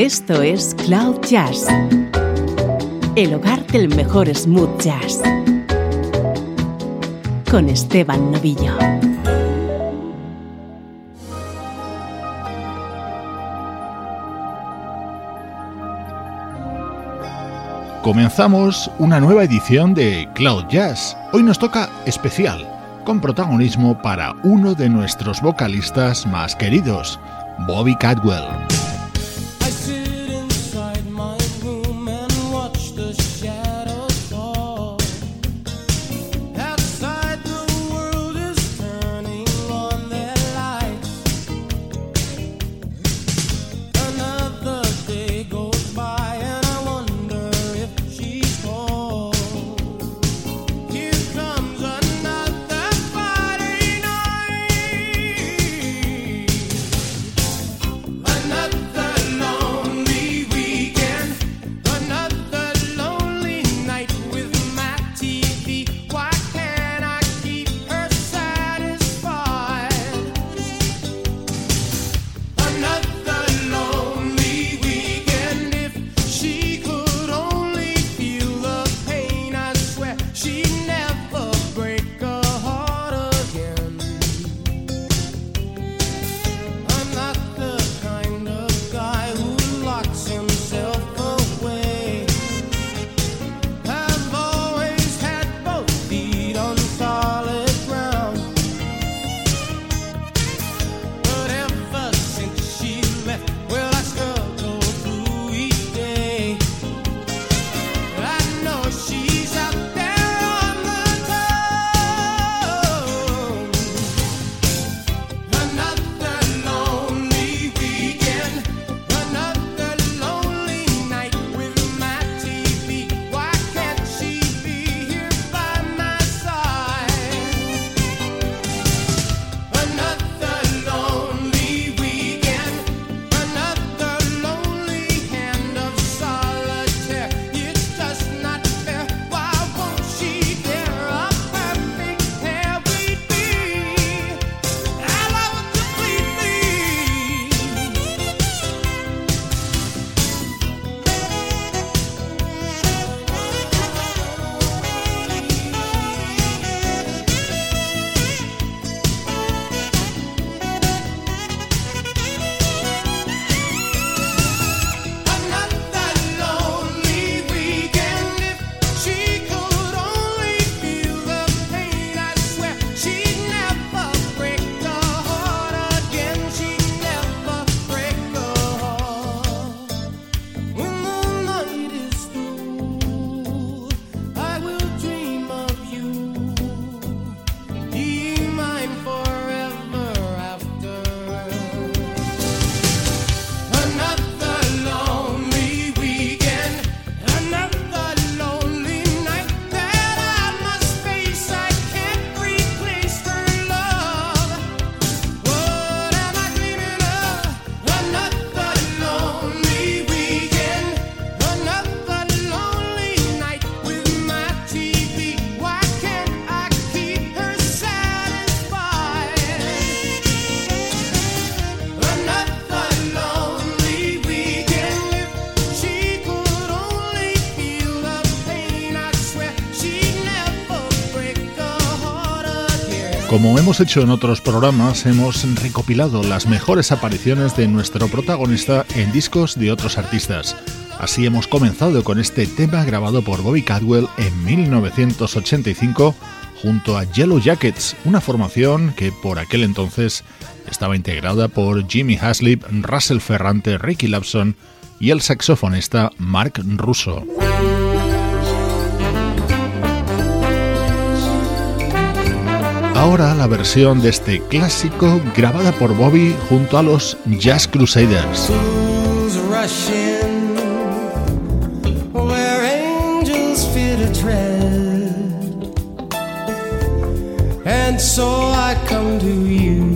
Esto es Cloud Jazz, el hogar del mejor smooth jazz, con Esteban Novillo. Comenzamos una nueva edición de Cloud Jazz. Hoy nos toca especial, con protagonismo para uno de nuestros vocalistas más queridos, Bobby Cadwell. Como hemos hecho en otros programas, hemos recopilado las mejores apariciones de nuestro protagonista en discos de otros artistas. Así hemos comenzado con este tema grabado por Bobby Cadwell en 1985 junto a Yellow Jackets, una formación que por aquel entonces estaba integrada por Jimmy Haslip, Russell Ferrante, Ricky Lapson y el saxofonista Mark Russo. Ahora la versión de este clásico grabada por Bobby junto a los Jazz Crusaders. So I come to you,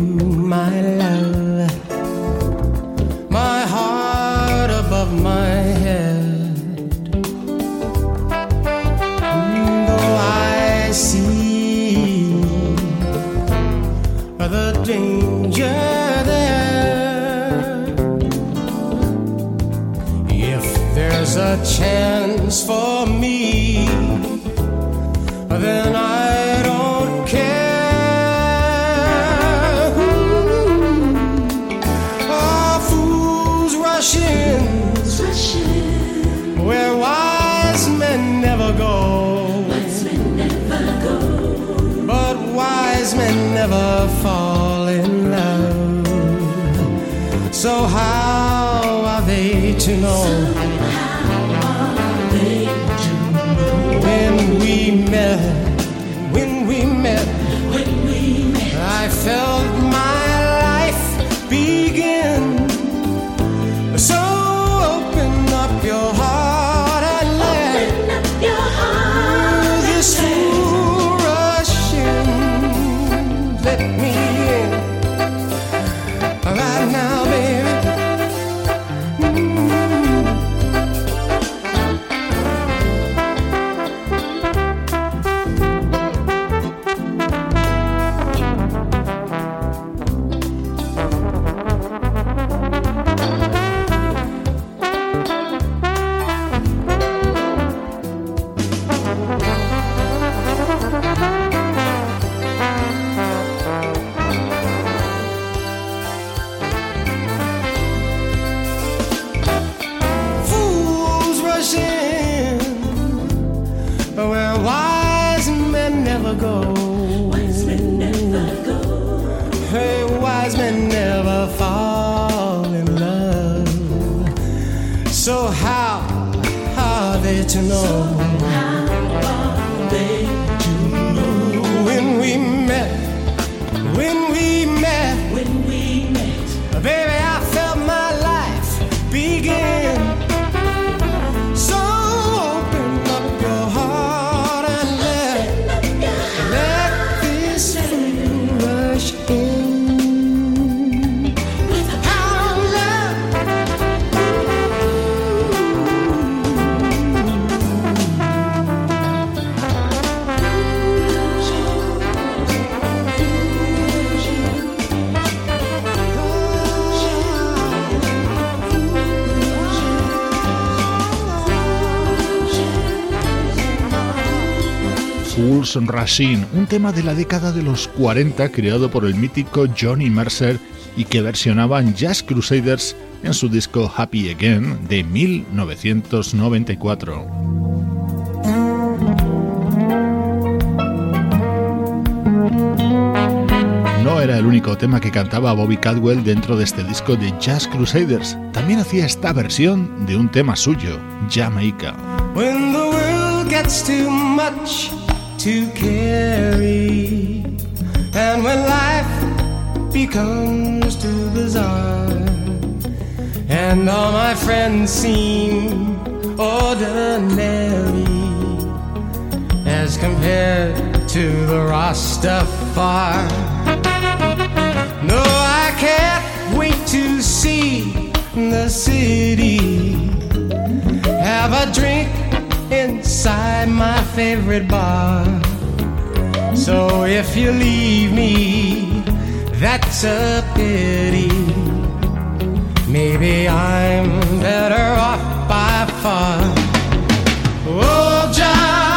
for me, then I don't care. Ooh, fools rush in where wise men never go. But wise men never fall in love. So how are they to know? When Fools Rushing, un tema de la década de los 40 creado por el mítico Johnny Mercer y que versionaban Jazz Crusaders en su disco Happy Again de 1994. No era el único tema que cantaba Bobby Cadwell dentro de este disco de Jazz Crusaders. También hacía esta versión de un tema suyo, Jamaica. To carry, and when life becomes too bizarre, and all my friends seem ordinary as compared to the Rastafari. No, I can't wait to see the city have a drink inside my favorite bar. So if you leave me, that's a pity. Maybe I'm better off by far. Oh, Jamaica,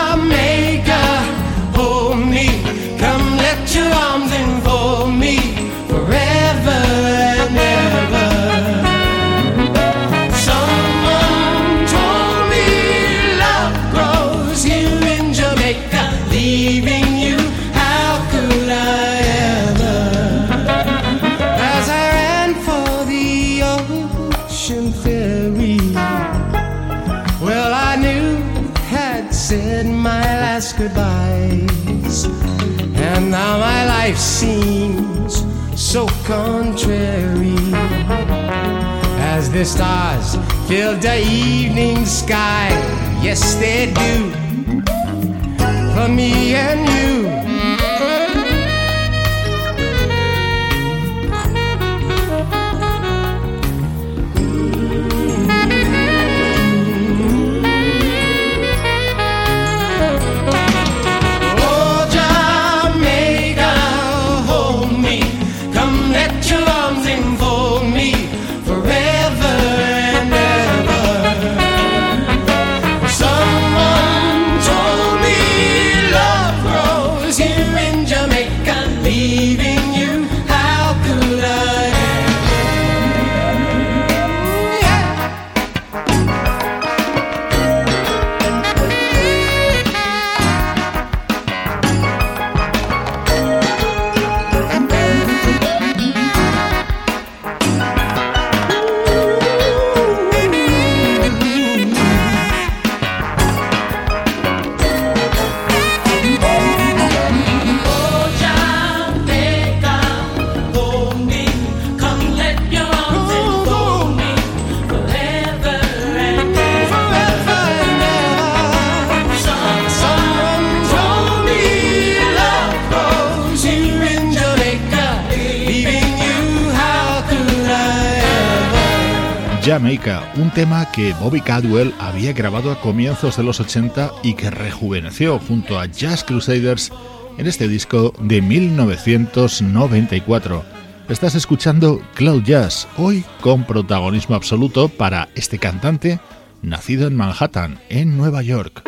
so contrary as the stars fill the evening sky. Yes, they do for me and you. Jamaica, un tema que Bobby Cadwell había grabado a comienzos de los 80 y que rejuveneció junto a Jazz Crusaders en este disco de 1994. Estás escuchando Cloud Jazz, hoy con protagonismo absoluto para este cantante nacido en Manhattan, en Nueva York.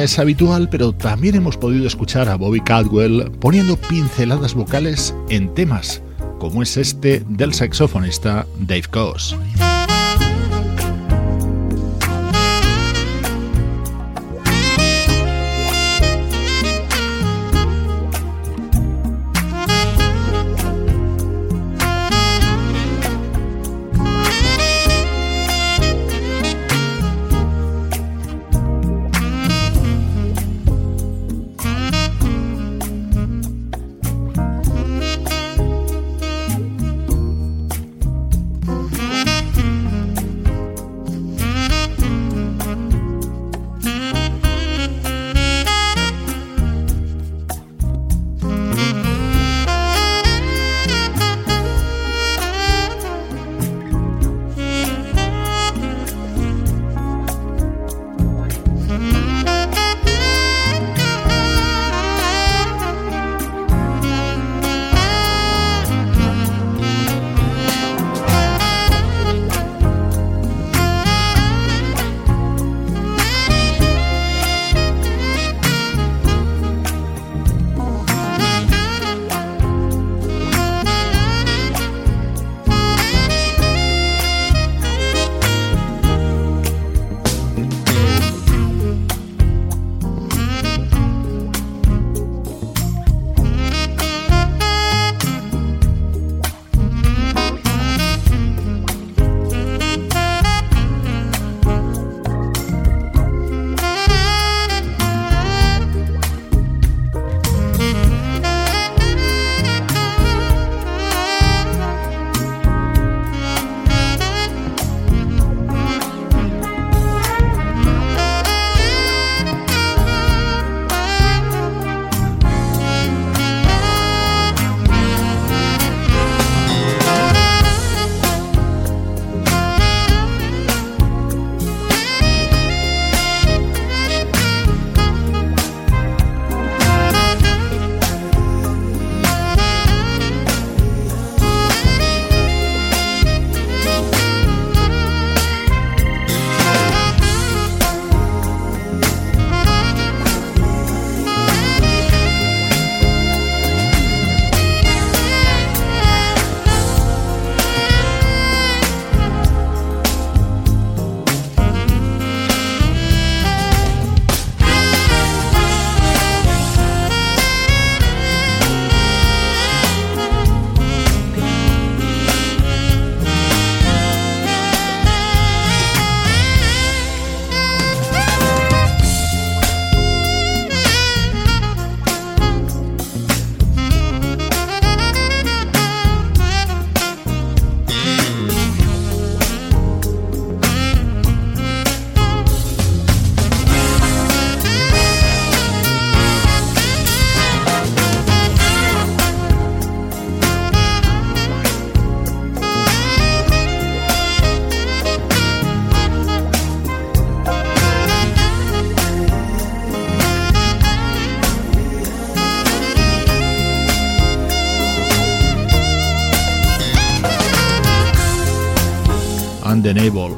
Es habitual, pero también hemos podido escuchar a Bobby Caldwell poniendo pinceladas vocales en temas, como es este del saxofonista Dave Coase.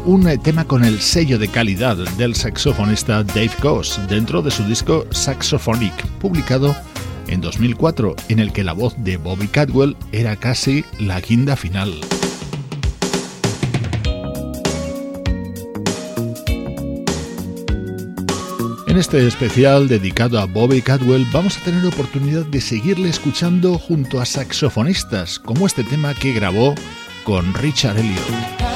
Un tema con el sello de calidad del saxofonista Dave Goss dentro de su disco Saxophonic, publicado en 2004, en el que la voz de Bobby Cadwell era casi la guinda final. En este especial dedicado a Bobby Cadwell vamos a tener oportunidad de seguirle escuchando junto a saxofonistas, como este tema que grabó con Richard Elliot.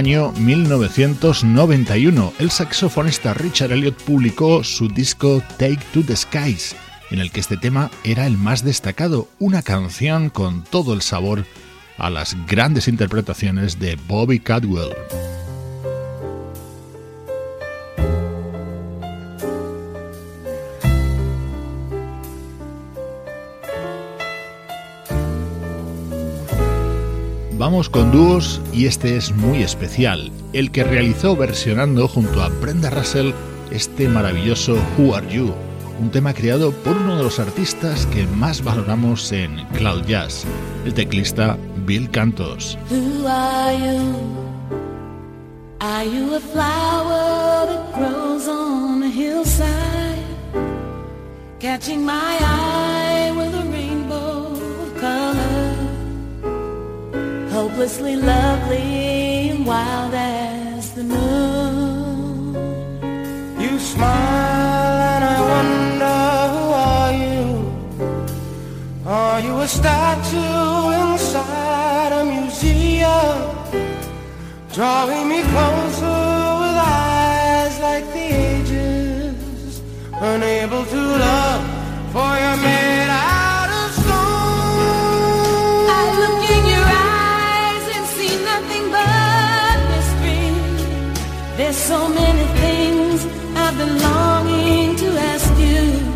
Año 1991, el saxofonista Richard Elliot publicó su disco Take to the Skies, en el que este tema era el más destacado, una canción con todo el sabor a las grandes interpretaciones de Bobby Cadwell. Vamos con dúos y este es muy especial, el que realizó versionando junto a Brenda Russell este maravilloso Who Are You, un tema creado por uno de los artistas que más valoramos en Cloud Jazz, el teclista Bill Cantos. Who are you? Are you a flower that grows on hillside? Catching my eye Hopelessly lovely and wild as the moon. You smile and I wonder who are you? Are you a statue inside a museum? Drawing me closer with eyes like the ages Unable to love for you're made so many things I've been longing to ask you.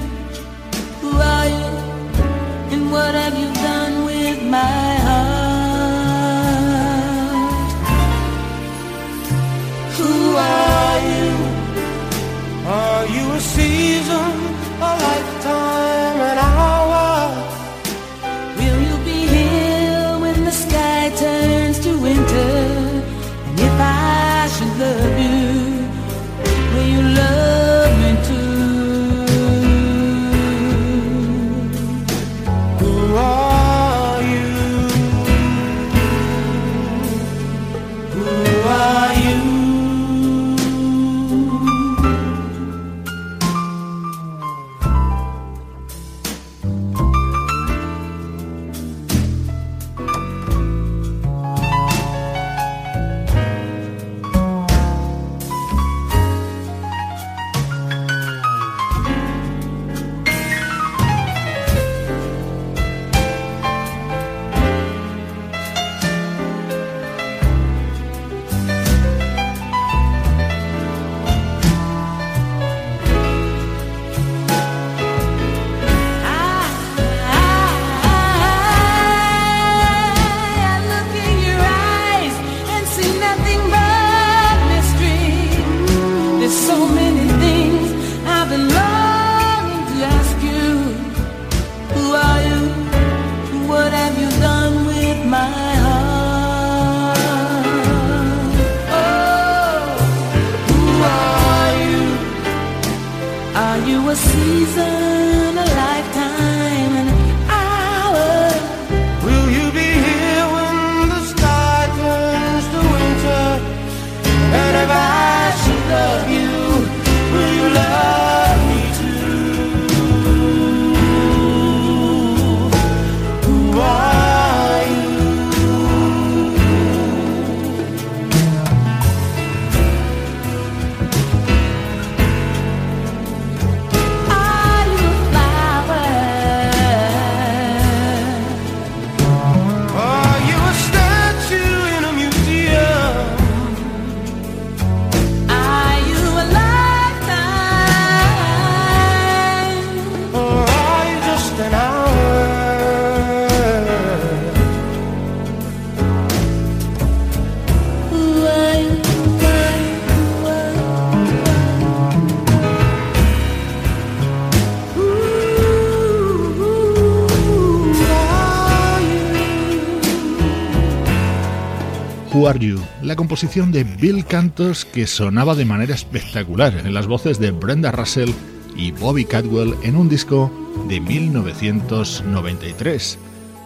composición de Bill Cantos que sonaba de manera espectacular en las voces de Brenda Russell y Bobby Cadwell en un disco de 1993.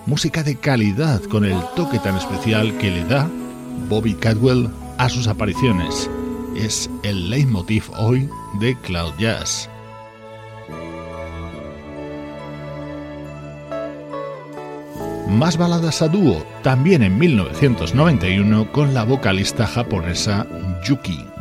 Música de calidad con el toque tan especial que le da Bobby Cadwell a sus apariciones. Es el leitmotiv hoy de Cloud Jazz. más baladas a dúo, también en 1991 con la vocalista japonesa Yuki.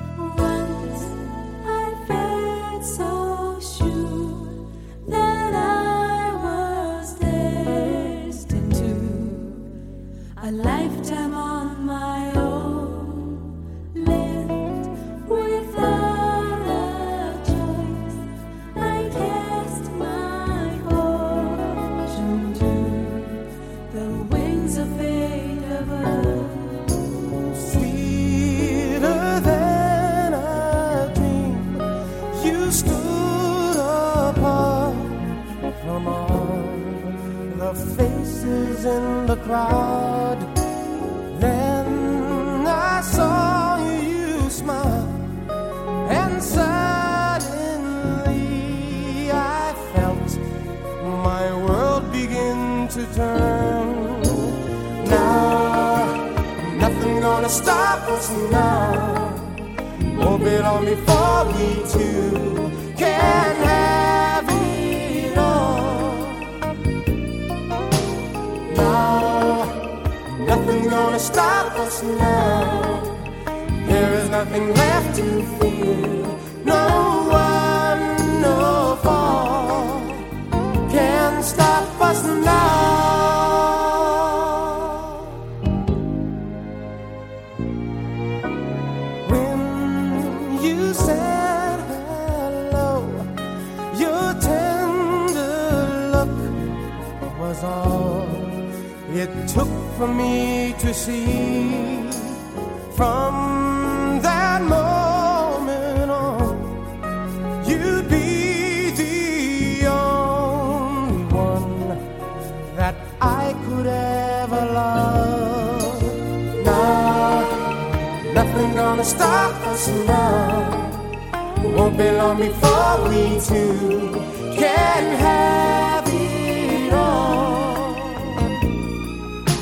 we two can have it all.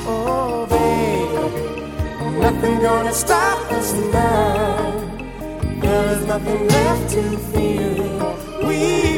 Oh, baby, nothing gonna stop us now. There is nothing left to fear. We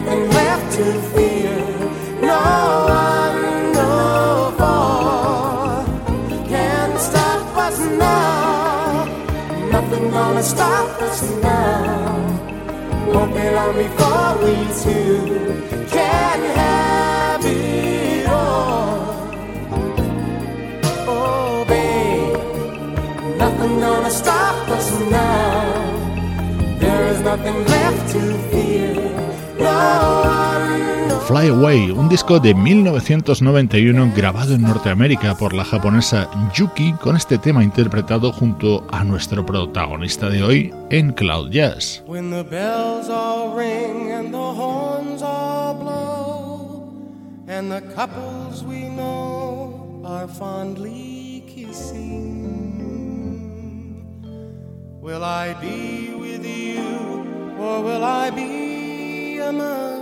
nothing left to fear. No one, no fall can stop us now. Nothing gonna stop us now. Won't be long before we two can have it all. Oh, babe, nothing gonna stop us now. There is nothing left to fear. Fly Away, un disco de 1991 grabado en Norteamérica por la japonesa Yuki con este tema interpretado junto a nuestro protagonista de hoy en Cloud Jazz. When the bells all ring and the horns all blow, and the couples we know are fondly kissing, will I be with you or will I be summer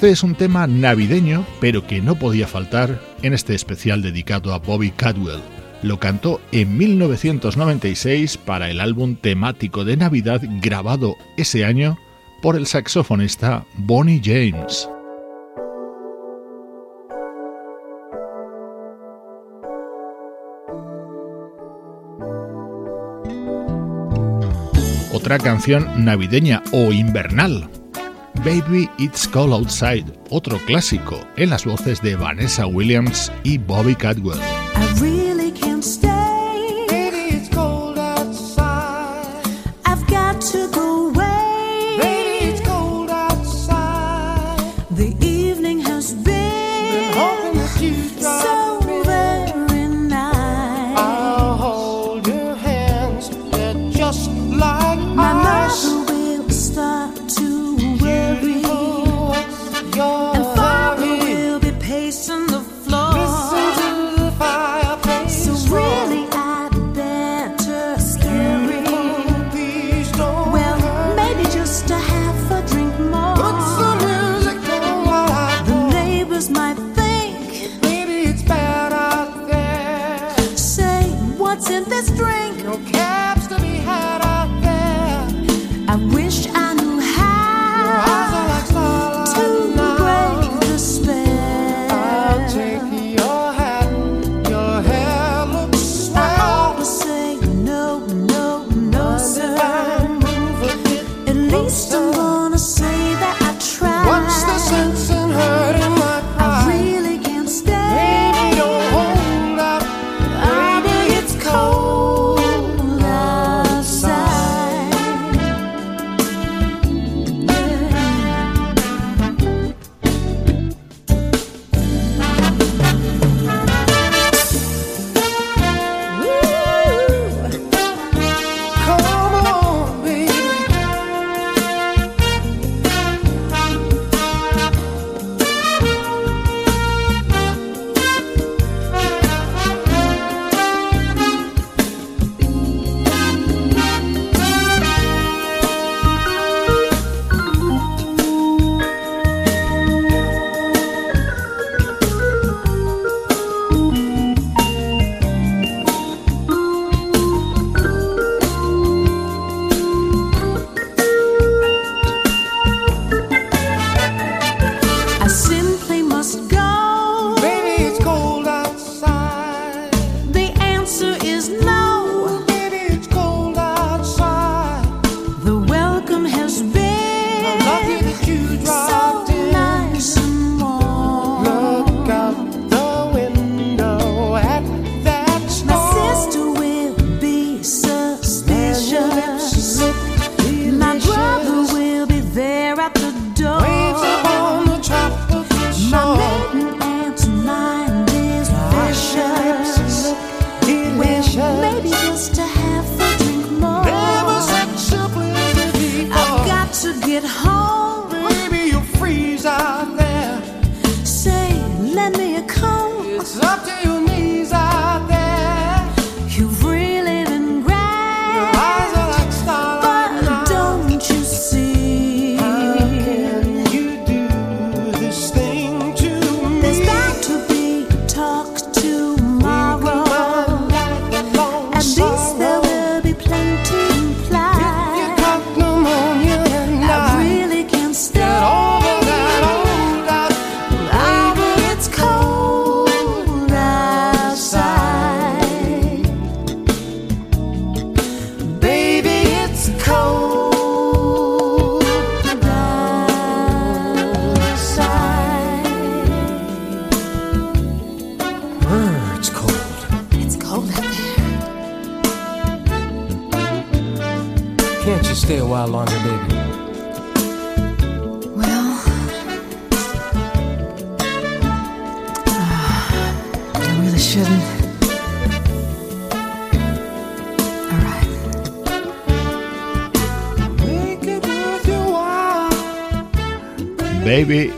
Este es un tema navideño, pero que no podía faltar en este especial dedicado a Bobby Cadwell. Lo cantó en 1996 para el álbum temático de Navidad grabado ese año por el saxofonista Bonnie James. Otra canción navideña o invernal Baby It's Cold Outside, otro clásico, en las voces de Vanessa Williams y Bobby Cadwell.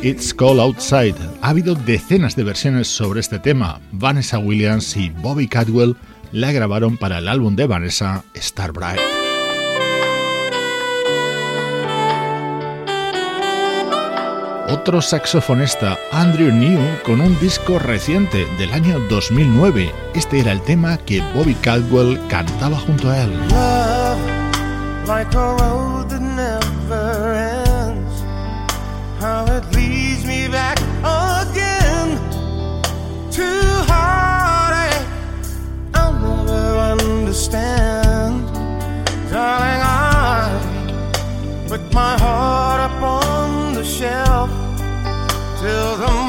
It's Cold Outside. Ha habido decenas de versiones sobre este tema. Vanessa Williams y Bobby Cadwell la grabaron para el álbum de Vanessa, Star Bright. Otro saxofonista, Andrew New, con un disco reciente del año 2009. Este era el tema que Bobby Cadwell cantaba junto a él. till the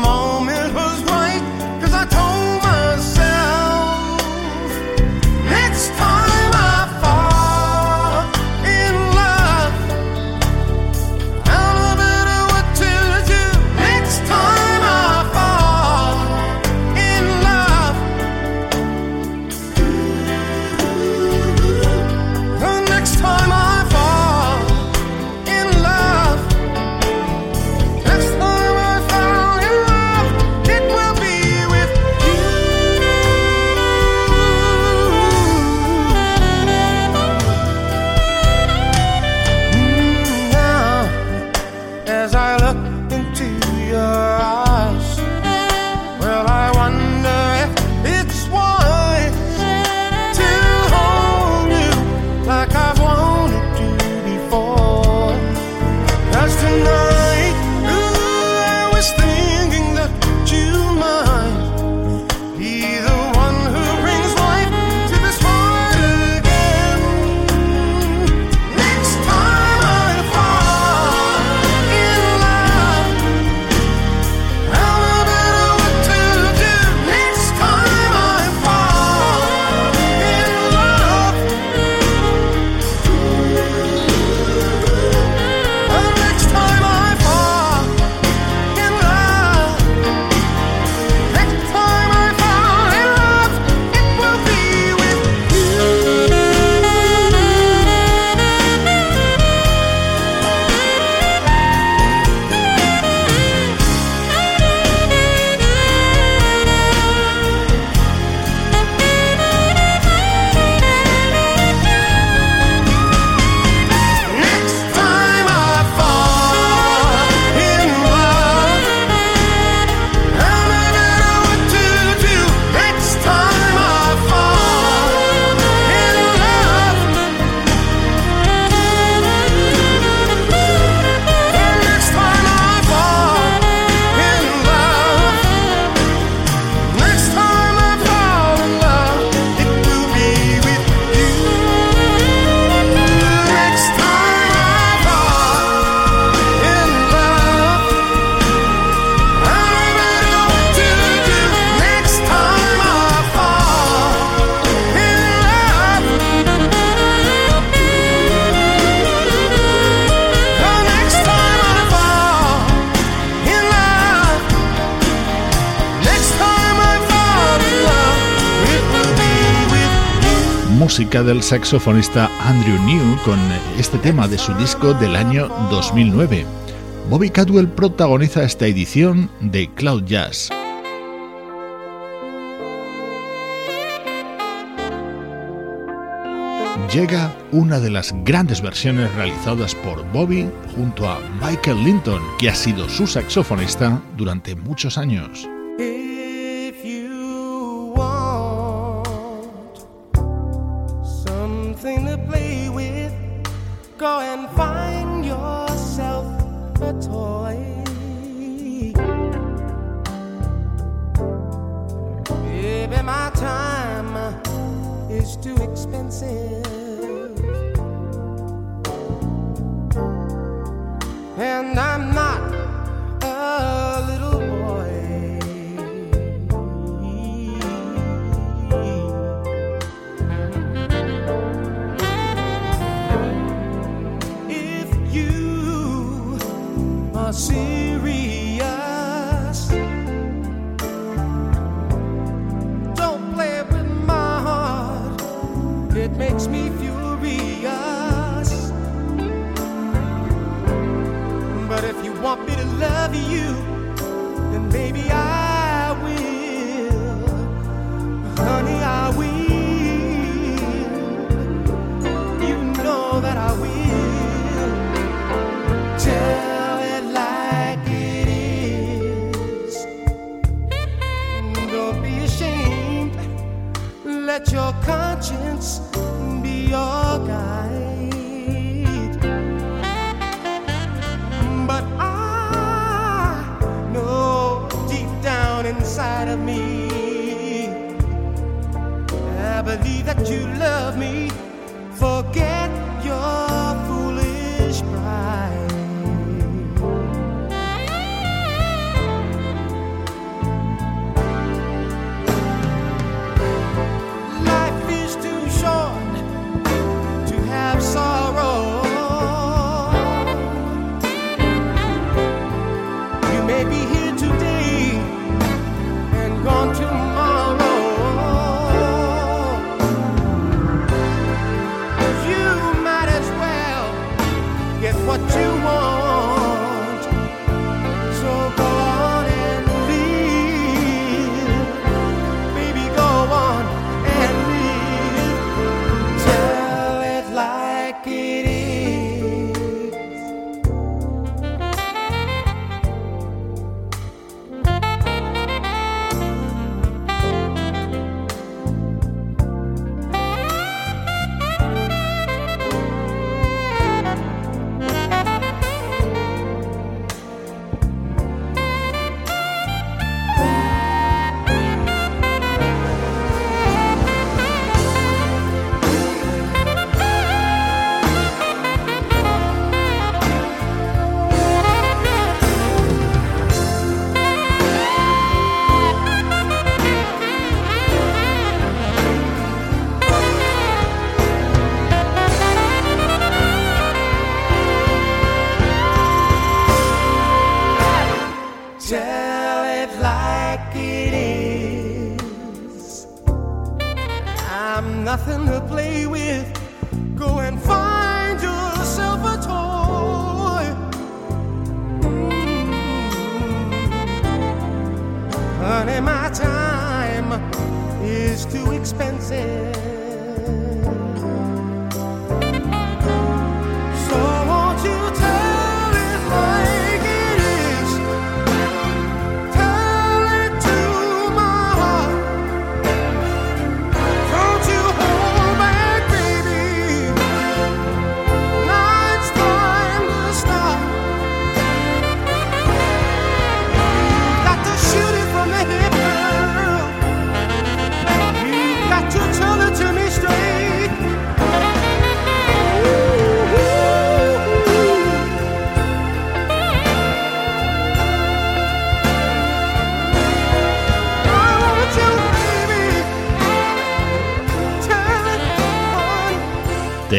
del saxofonista Andrew New con este tema de su disco del año 2009. Bobby Cadwell protagoniza esta edición de Cloud Jazz. Llega una de las grandes versiones realizadas por Bobby junto a Michael Linton, que ha sido su saxofonista durante muchos años.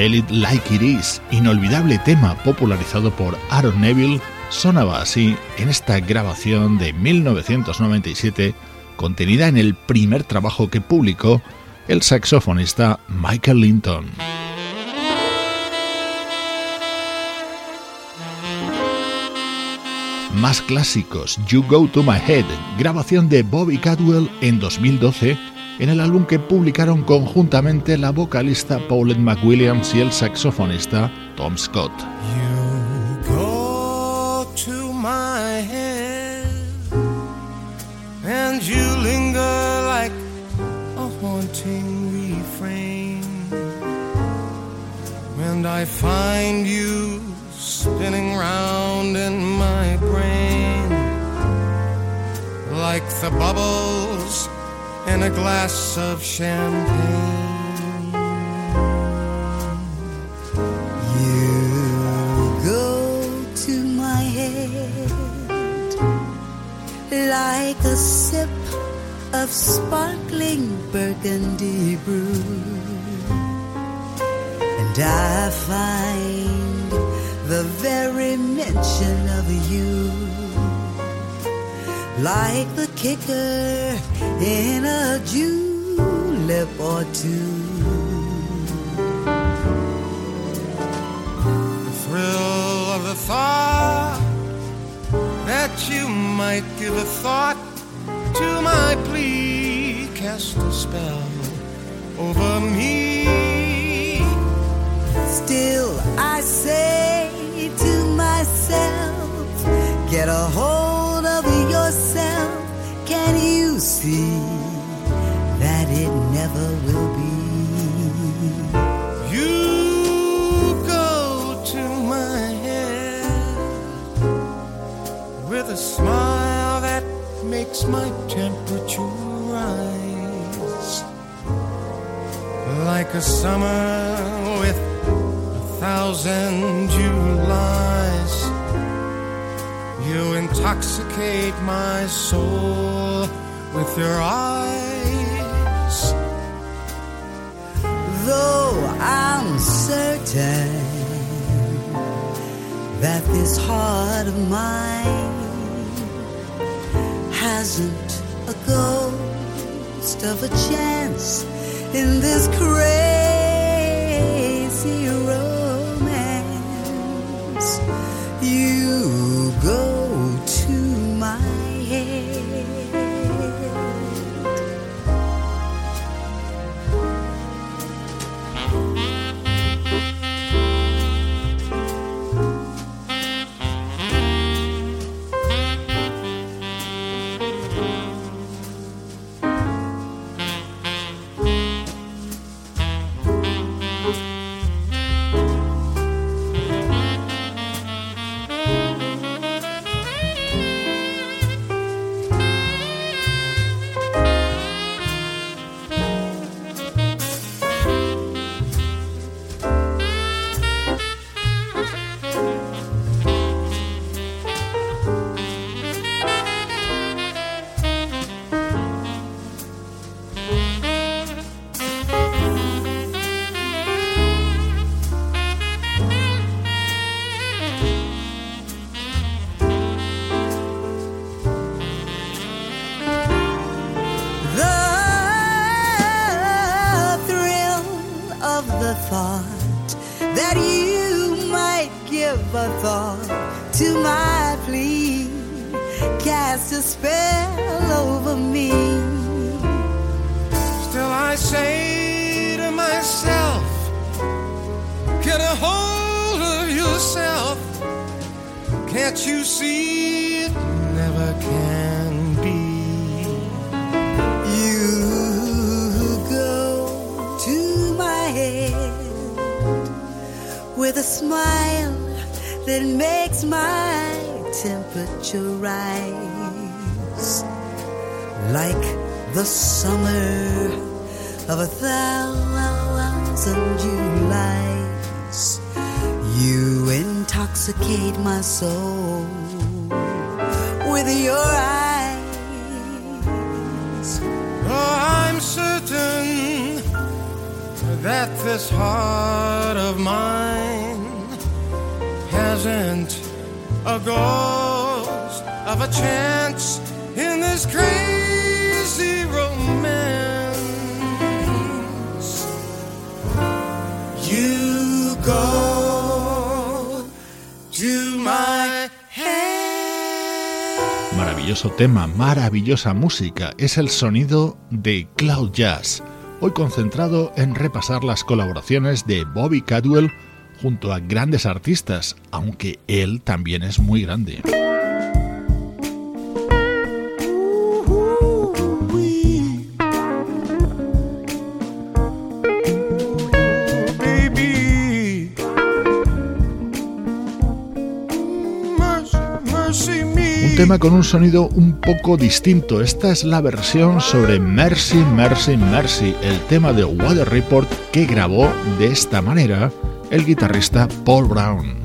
Tell It Like It Is, inolvidable tema popularizado por Aaron Neville, sonaba así en esta grabación de 1997 contenida en el primer trabajo que publicó el saxofonista Michael Linton. Más clásicos, You Go to My Head, grabación de Bobby Cadwell en 2012 en el álbum que publicaron conjuntamente la vocalista Paulette McWilliams y el saxofonista Tom Scott. You go to my head and you linger like a haunting refrain. And I find you spinning round in my brain like the bubbles in a glass of champagne. You go to my head like a sip of sparkling burgundy brew, and I find the very mention of you like the kicker in a julep or two. The thrill of the thought that you might give a thought to my plea cast a spell over me. Still, I say to myself, get a hold see that it never will be. You go to my head with a smile that makes my temperature rise like a summer with a thousand Julys. You intoxicate my soul with your eyes. Though I'm certain that this heart of mine hasn't a ghost of a chance in this crazy romance. You go of a thousand Julys. You intoxicate my soul with your eyes. Oh, I'm certain that this heart of mine hasn't a ghost of a chance in this crazy Maravilloso tema, maravillosa música, es el sonido de Cloud Jazz, hoy concentrado en repasar las colaboraciones de Bobby Cadwell junto a grandes artistas, aunque él también es muy grande. Tema con un sonido un poco distinto. Esta es la versión sobre Mercy, Mercy, Mercy, el tema de Weather Report que grabó de esta manera el guitarrista Paul Brown.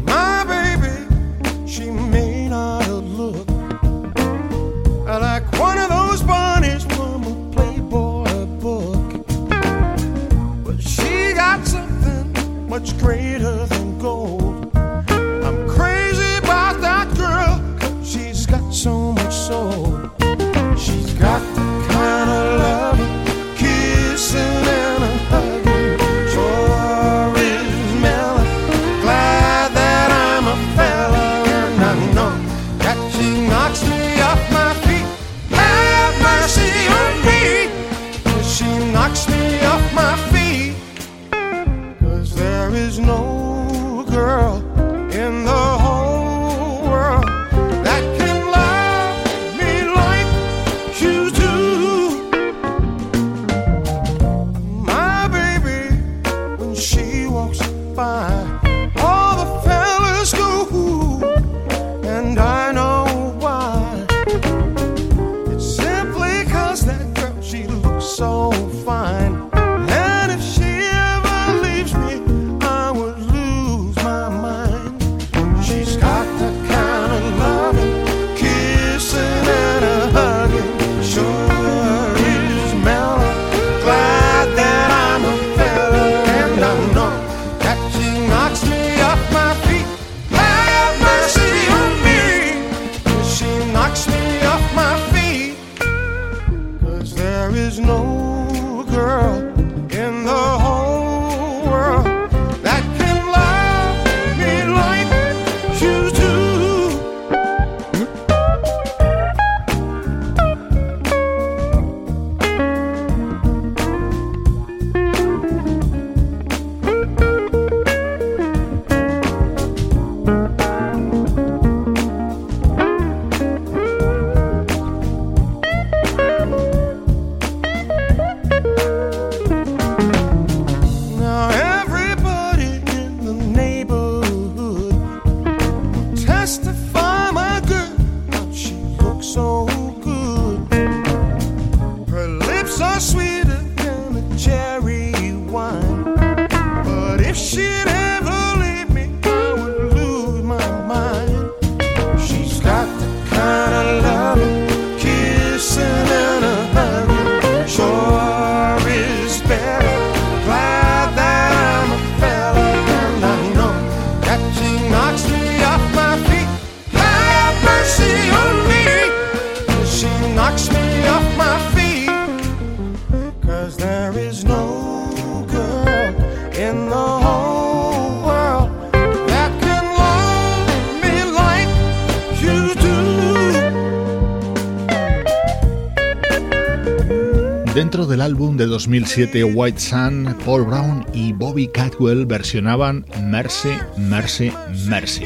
2007 White Sun, Paul Brown y Bobby Catwell versionaban Mercy, Mercy, Mercy.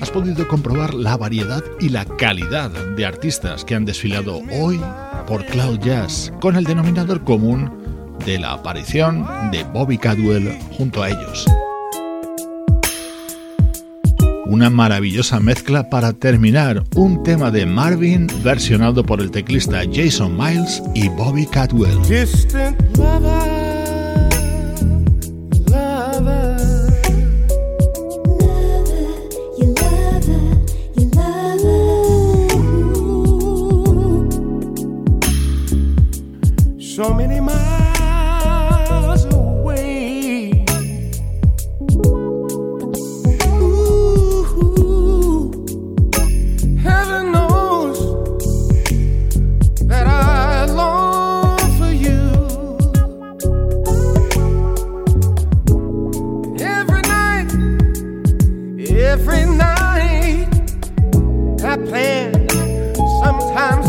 Has podido comprobar la variedad y la calidad de artistas que han desfilado hoy por Cloud Jazz, con el denominador común de la aparición de Bobby Cadwell junto a ellos. Una maravillosa mezcla para terminar, un tema de Marvin versionado por el teclista Jason Miles y Bobby lover. every night. I plan sometimes.